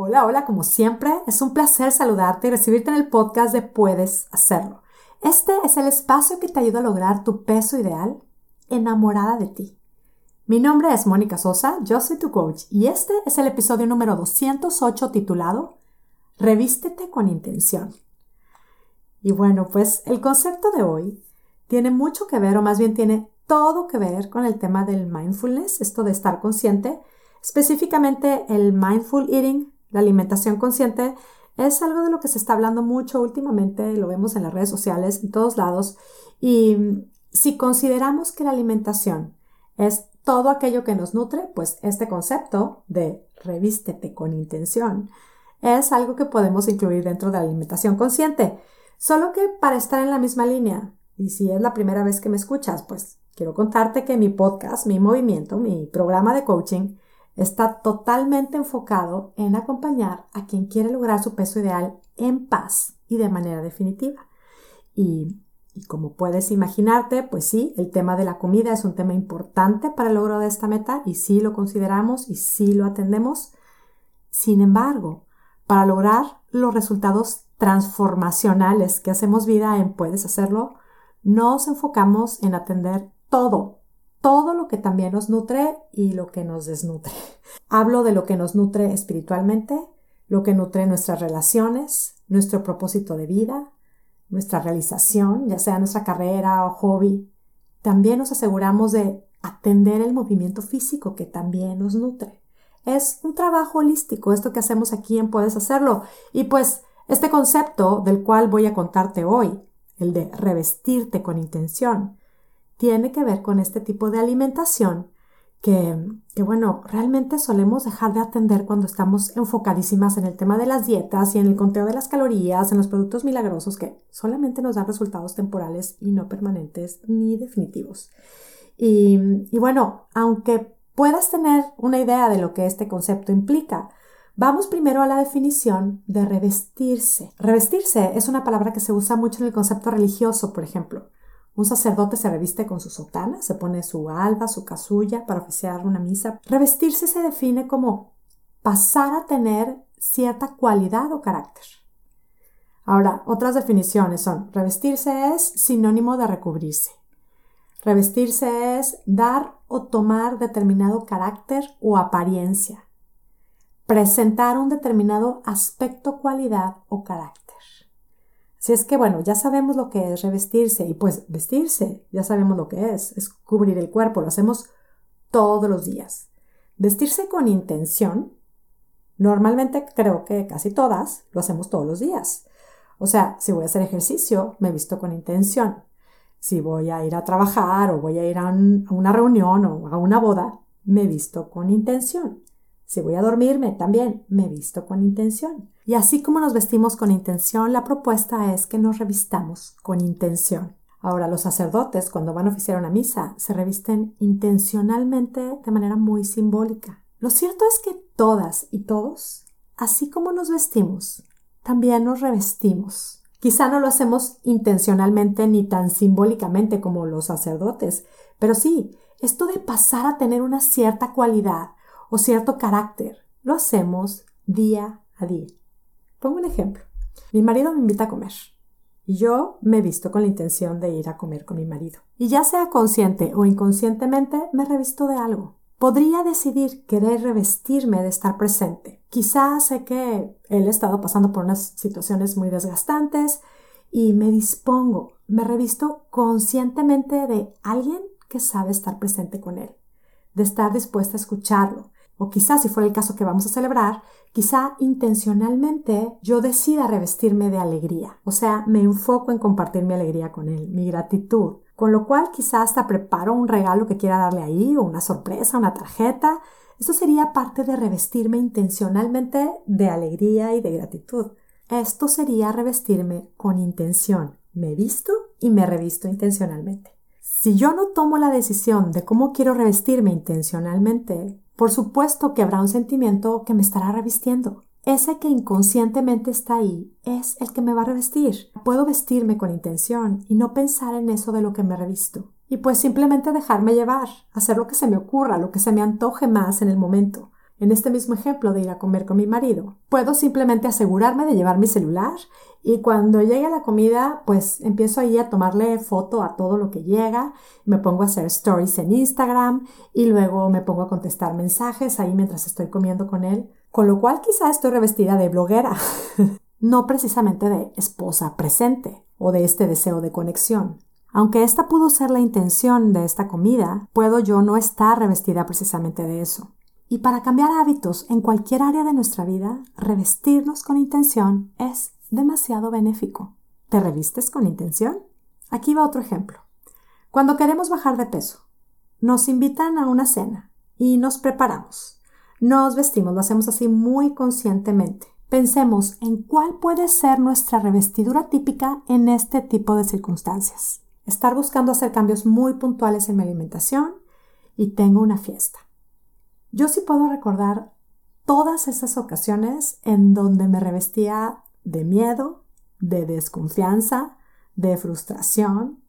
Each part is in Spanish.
Hola, hola, como siempre, es un placer saludarte y recibirte en el podcast de Puedes Hacerlo. Este es el espacio que te ayuda a lograr tu peso ideal enamorada de ti. Mi nombre es Mónica Sosa, yo soy tu coach y este es el episodio número 208 titulado Revístete con intención. Y bueno, pues el concepto de hoy tiene mucho que ver, o más bien tiene todo que ver con el tema del mindfulness, esto de estar consciente, específicamente el mindful eating, la alimentación consciente es algo de lo que se está hablando mucho últimamente, lo vemos en las redes sociales, en todos lados, y si consideramos que la alimentación es todo aquello que nos nutre, pues este concepto de revístete con intención es algo que podemos incluir dentro de la alimentación consciente. Solo que para estar en la misma línea, y si es la primera vez que me escuchas, pues quiero contarte que mi podcast, mi movimiento, mi programa de coaching, está totalmente enfocado en acompañar a quien quiere lograr su peso ideal en paz y de manera definitiva. Y, como puedes imaginarte, pues sí, el tema de la comida es un tema importante para el logro de esta meta y sí lo consideramos y sí lo atendemos. Sin embargo, para lograr los resultados transformacionales que hacemos vida en Puedes hacerlo, nos enfocamos en atender todo todo lo que también nos nutre y lo que nos desnutre. Hablo de lo que nos nutre espiritualmente, lo que nutre nuestras relaciones, nuestro propósito de vida, nuestra realización, ya sea nuestra carrera o hobby. También nos aseguramos de atender el movimiento físico que también nos nutre. Es un trabajo holístico esto que hacemos aquí en Puedes Hacerlo. Y pues este concepto del cual voy a contarte hoy, el de revestirte con intención, tiene que ver con este tipo de alimentación que, que, bueno, realmente solemos dejar de atender cuando estamos enfocadísimas en el tema de las dietas y en el conteo de las calorías, en los productos milagrosos que solamente nos dan resultados temporales y no permanentes ni definitivos. Y, y bueno, aunque puedas tener una idea de lo que este concepto implica, Vamos primero a la definición de revestirse. Revestirse es una palabra que se usa mucho en el concepto religioso, por ejemplo. Un sacerdote se reviste con su sotana, se pone su alba, su casulla para oficiar una misa. Revestirse se define como pasar a tener cierta cualidad o carácter. Ahora, otras definiciones son, revestirse es sinónimo de recubrirse. Revestirse es dar o tomar determinado carácter o apariencia. Presentar un determinado aspecto, cualidad o carácter. Si es que, bueno, ya sabemos lo que es revestirse y pues vestirse, ya sabemos lo que es, es cubrir el cuerpo, lo hacemos todos los días. Vestirse con intención, normalmente creo que casi todas lo hacemos todos los días. O sea, si voy a hacer ejercicio, me visto con intención. Si voy a ir a trabajar o voy a ir a, a una reunión o a una boda, me visto con intención. Si voy a dormirme, también me visto con intención. Y así como nos vestimos con intención, la propuesta es que nos revistamos con intención. Ahora, los sacerdotes, cuando van a oficiar una misa, se revisten intencionalmente de manera muy simbólica. Lo cierto es que todas y todos, así como nos vestimos, también nos revestimos. Quizá no lo hacemos intencionalmente ni tan simbólicamente como los sacerdotes, pero sí, esto de pasar a tener una cierta cualidad, o cierto carácter. Lo hacemos día a día. Pongo un ejemplo. Mi marido me invita a comer y yo me visto con la intención de ir a comer con mi marido. Y ya sea consciente o inconscientemente, me revisto de algo. Podría decidir querer revestirme de estar presente. Quizás sé que él ha estado pasando por unas situaciones muy desgastantes y me dispongo, me revisto conscientemente de alguien que sabe estar presente con él, de estar dispuesta a escucharlo, o quizás si fuera el caso que vamos a celebrar, quizá intencionalmente yo decida revestirme de alegría. O sea, me enfoco en compartir mi alegría con él, mi gratitud. Con lo cual quizá hasta preparo un regalo que quiera darle ahí, o una sorpresa, una tarjeta. Esto sería parte de revestirme intencionalmente de alegría y de gratitud. Esto sería revestirme con intención. Me visto y me revisto intencionalmente. Si yo no tomo la decisión de cómo quiero revestirme intencionalmente, por supuesto que habrá un sentimiento que me estará revistiendo. Ese que inconscientemente está ahí es el que me va a revestir. Puedo vestirme con intención y no pensar en eso de lo que me revisto. Y pues simplemente dejarme llevar, hacer lo que se me ocurra, lo que se me antoje más en el momento. en este mismo ejemplo de ir a comer con mi marido, puedo simplemente asegurarme de llevar mi celular y cuando llegue la comida, pues empiezo ahí a tomarle foto a todo lo que llega, me pongo a hacer stories en Instagram y luego me pongo a contestar mensajes ahí mientras estoy comiendo con él, con lo cual quizá estoy revestida de bloguera, no precisamente de esposa presente o de este deseo de conexión. Aunque esta pudo ser la intención de esta comida, puedo yo no estar revestida precisamente de eso. Y para cambiar hábitos en cualquier área de nuestra vida, revestirnos con intención es demasiado benéfico. ¿Te revistes con intención? Aquí va otro ejemplo. Cuando queremos bajar de peso, nos invitan a una cena y nos preparamos. Nos vestimos, lo hacemos así muy conscientemente. Pensemos en cuál puede ser nuestra revestidura típica en este tipo de circunstancias. Estar buscando hacer cambios muy puntuales en mi alimentación y tengo una fiesta. Yo sí puedo recordar todas esas ocasiones en donde me revestía de miedo, de desconfianza, de frustración,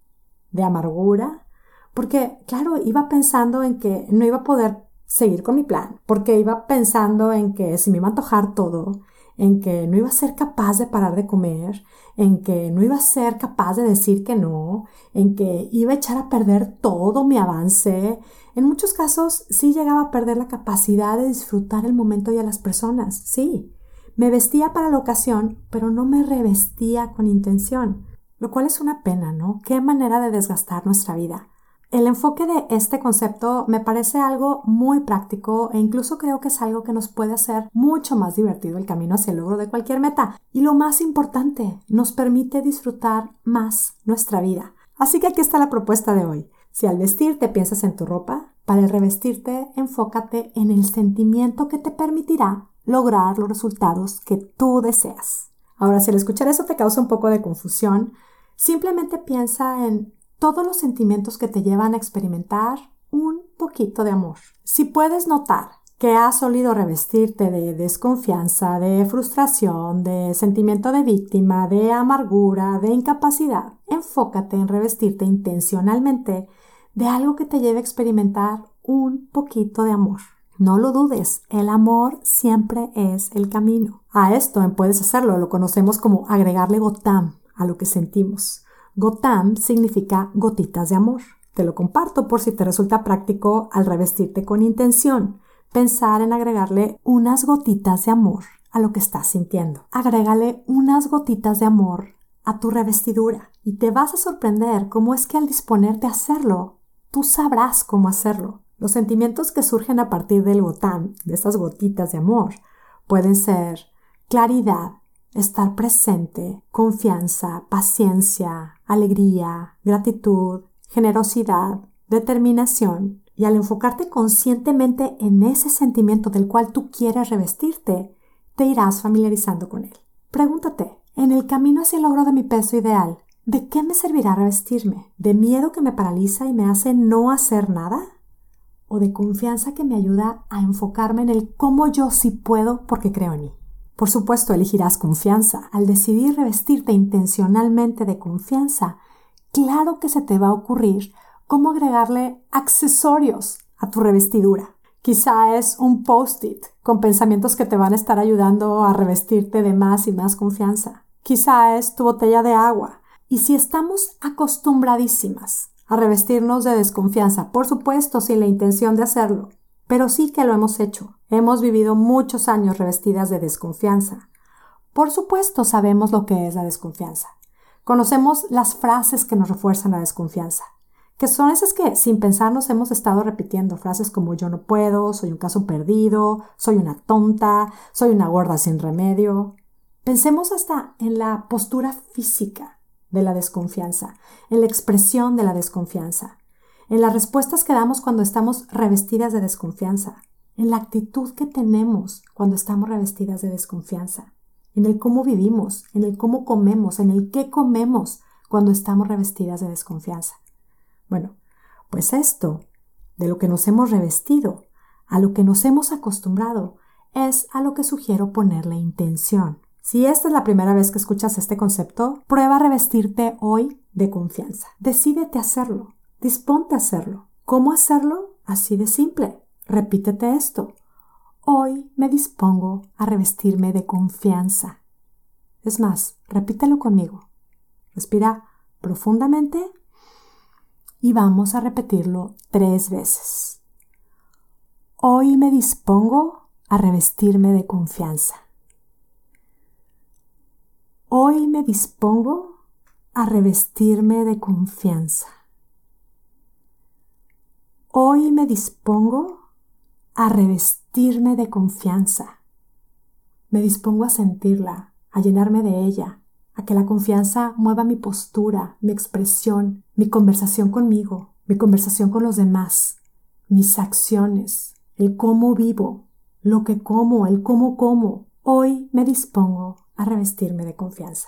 de amargura, porque, claro, iba pensando en que no iba a poder seguir con mi plan, porque iba pensando en que si me iba a antojar todo, en que no iba a ser capaz de parar de comer, en que no iba a ser capaz de decir que no, en que iba a echar a perder todo mi avance. En muchos casos sí llegaba a perder la capacidad de disfrutar el momento y a las personas, sí. Me vestía para la ocasión, pero no me revestía con intención, lo cual es una pena, ¿no? Qué manera de desgastar nuestra vida. El enfoque de este concepto me parece algo muy práctico e incluso creo que es algo que nos puede hacer mucho más divertido el camino hacia el logro de cualquier meta. Y lo más importante, nos permite disfrutar más nuestra vida. Así que aquí está la propuesta de hoy. Si al vestirte piensas en tu ropa, para el revestirte enfócate en el sentimiento que te permitirá lograr los resultados que tú deseas. Ahora, si al escuchar eso te causa un poco de confusión, simplemente piensa en todos los sentimientos que te llevan a experimentar un poquito de amor. Si puedes notar que has solido revestirte de desconfianza, de frustración, de sentimiento de víctima, de amargura, de incapacidad, enfócate en revestirte intencionalmente de algo que te lleve a experimentar un poquito de amor. No lo dudes, el amor siempre es el camino. A esto puedes hacerlo, lo conocemos como agregarle gotam a lo que sentimos. Gotam significa gotitas de amor. Te lo comparto por si te resulta práctico al revestirte con intención. Pensar en agregarle unas gotitas de amor a lo que estás sintiendo. Agrégale unas gotitas de amor a tu revestidura y te vas a sorprender cómo es que al disponerte a hacerlo, tú sabrás cómo hacerlo. Los sentimientos que surgen a partir del gotam, de estas gotitas de amor, pueden ser claridad, estar presente, confianza, paciencia, alegría, gratitud, generosidad, determinación. Y al enfocarte conscientemente en ese sentimiento del cual tú quieres revestirte, te irás familiarizando con él. Pregúntate, en el camino hacia el logro de mi peso ideal, ¿de qué me servirá revestirme? ¿De miedo que me paraliza y me hace no hacer nada? ¿O de confianza que me ayuda a enfocarme en el cómo yo sí puedo porque creo en mí? Por supuesto, elegirás confianza. Al decidir revestirte intencionalmente de confianza, claro que se te va a ocurrir cómo agregarle accesorios a tu revestidura. Quizá es un post-it con pensamientos que te van a estar ayudando a revestirte de más y más confianza. Quizá es tu botella de agua. Y si estamos acostumbradísimas a revestirnos de desconfianza, por supuesto sin la intención de hacerlo, pero sí que lo hemos hecho. Hemos vivido muchos años revestidas de desconfianza. Por supuesto sabemos lo que es la desconfianza. Conocemos las frases que nos refuerzan la desconfianza, que son esas que sin pensarnos hemos estado repitiendo, frases como yo no puedo, soy un caso perdido, soy una tonta, soy una gorda sin remedio. Pensemos hasta en la postura física de la desconfianza, en la expresión de la desconfianza en las respuestas que damos cuando estamos revestidas de desconfianza, en la actitud que tenemos cuando estamos revestidas de desconfianza, en el cómo vivimos, en el cómo comemos, en el qué comemos cuando estamos revestidas de desconfianza. Bueno, pues esto, de lo que nos hemos revestido, a lo que nos hemos acostumbrado, es a lo que sugiero ponerle intención. Si esta es la primera vez que escuchas este concepto, prueba a revestirte hoy de confianza. Decídete hacerlo. Disponte a hacerlo. ¿Cómo hacerlo? Así de simple. Repítete esto. Hoy me dispongo a revestirme de confianza. Es más, repítelo conmigo. Respira profundamente y vamos a repetirlo tres veces. Hoy me dispongo a revestirme de confianza. Hoy me dispongo a revestirme de confianza. Hoy me dispongo a revestirme de confianza. Me dispongo a sentirla, a llenarme de ella, a que la confianza mueva mi postura, mi expresión, mi conversación conmigo, mi conversación con los demás, mis acciones, el cómo vivo, lo que como, el cómo como. Hoy me dispongo a revestirme de confianza.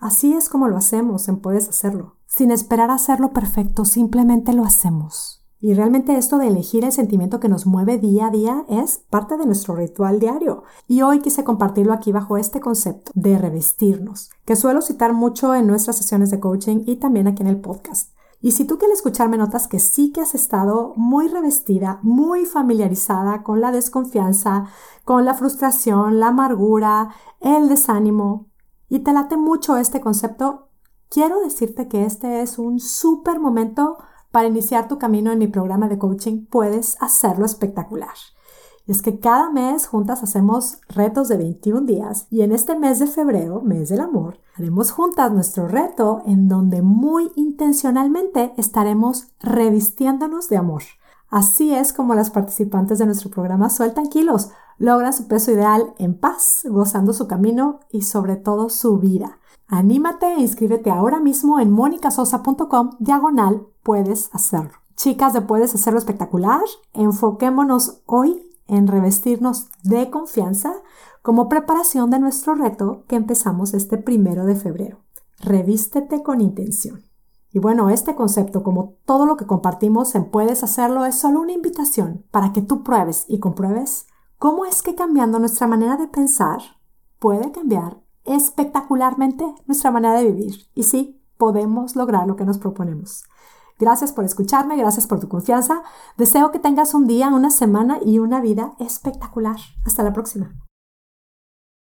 Así es como lo hacemos en Puedes Hacerlo. Sin esperar a hacerlo perfecto, simplemente lo hacemos. Y realmente esto de elegir el sentimiento que nos mueve día a día es parte de nuestro ritual diario. Y hoy quise compartirlo aquí bajo este concepto de revestirnos, que suelo citar mucho en nuestras sesiones de coaching y también aquí en el podcast. Y si tú quieres escucharme notas que sí que has estado muy revestida, muy familiarizada con la desconfianza, con la frustración, la amargura, el desánimo, y te late mucho este concepto, quiero decirte que este es un súper momento para iniciar tu camino en mi programa de coaching, puedes hacerlo espectacular. Es que cada mes juntas hacemos retos de 21 días y en este mes de febrero, mes del amor, haremos juntas nuestro reto en donde muy intencionalmente estaremos revistiéndonos de amor. Así es como las participantes de nuestro programa Sueltan Kilos logran su peso ideal en paz, gozando su camino y sobre todo su vida. Anímate e inscríbete ahora mismo en monicasosa.com diagonal puedes hacerlo. Chicas de Puedes Hacerlo Espectacular, enfoquémonos hoy en revestirnos de confianza como preparación de nuestro reto que empezamos este primero de febrero. Revístete con intención. Y bueno, este concepto, como todo lo que compartimos en Puedes Hacerlo, es solo una invitación para que tú pruebes y compruebes cómo es que cambiando nuestra manera de pensar puede cambiar espectacularmente nuestra manera de vivir. Y sí, podemos lograr lo que nos proponemos. Gracias por escucharme, gracias por tu confianza. Deseo que tengas un día, una semana y una vida espectacular. Hasta la próxima.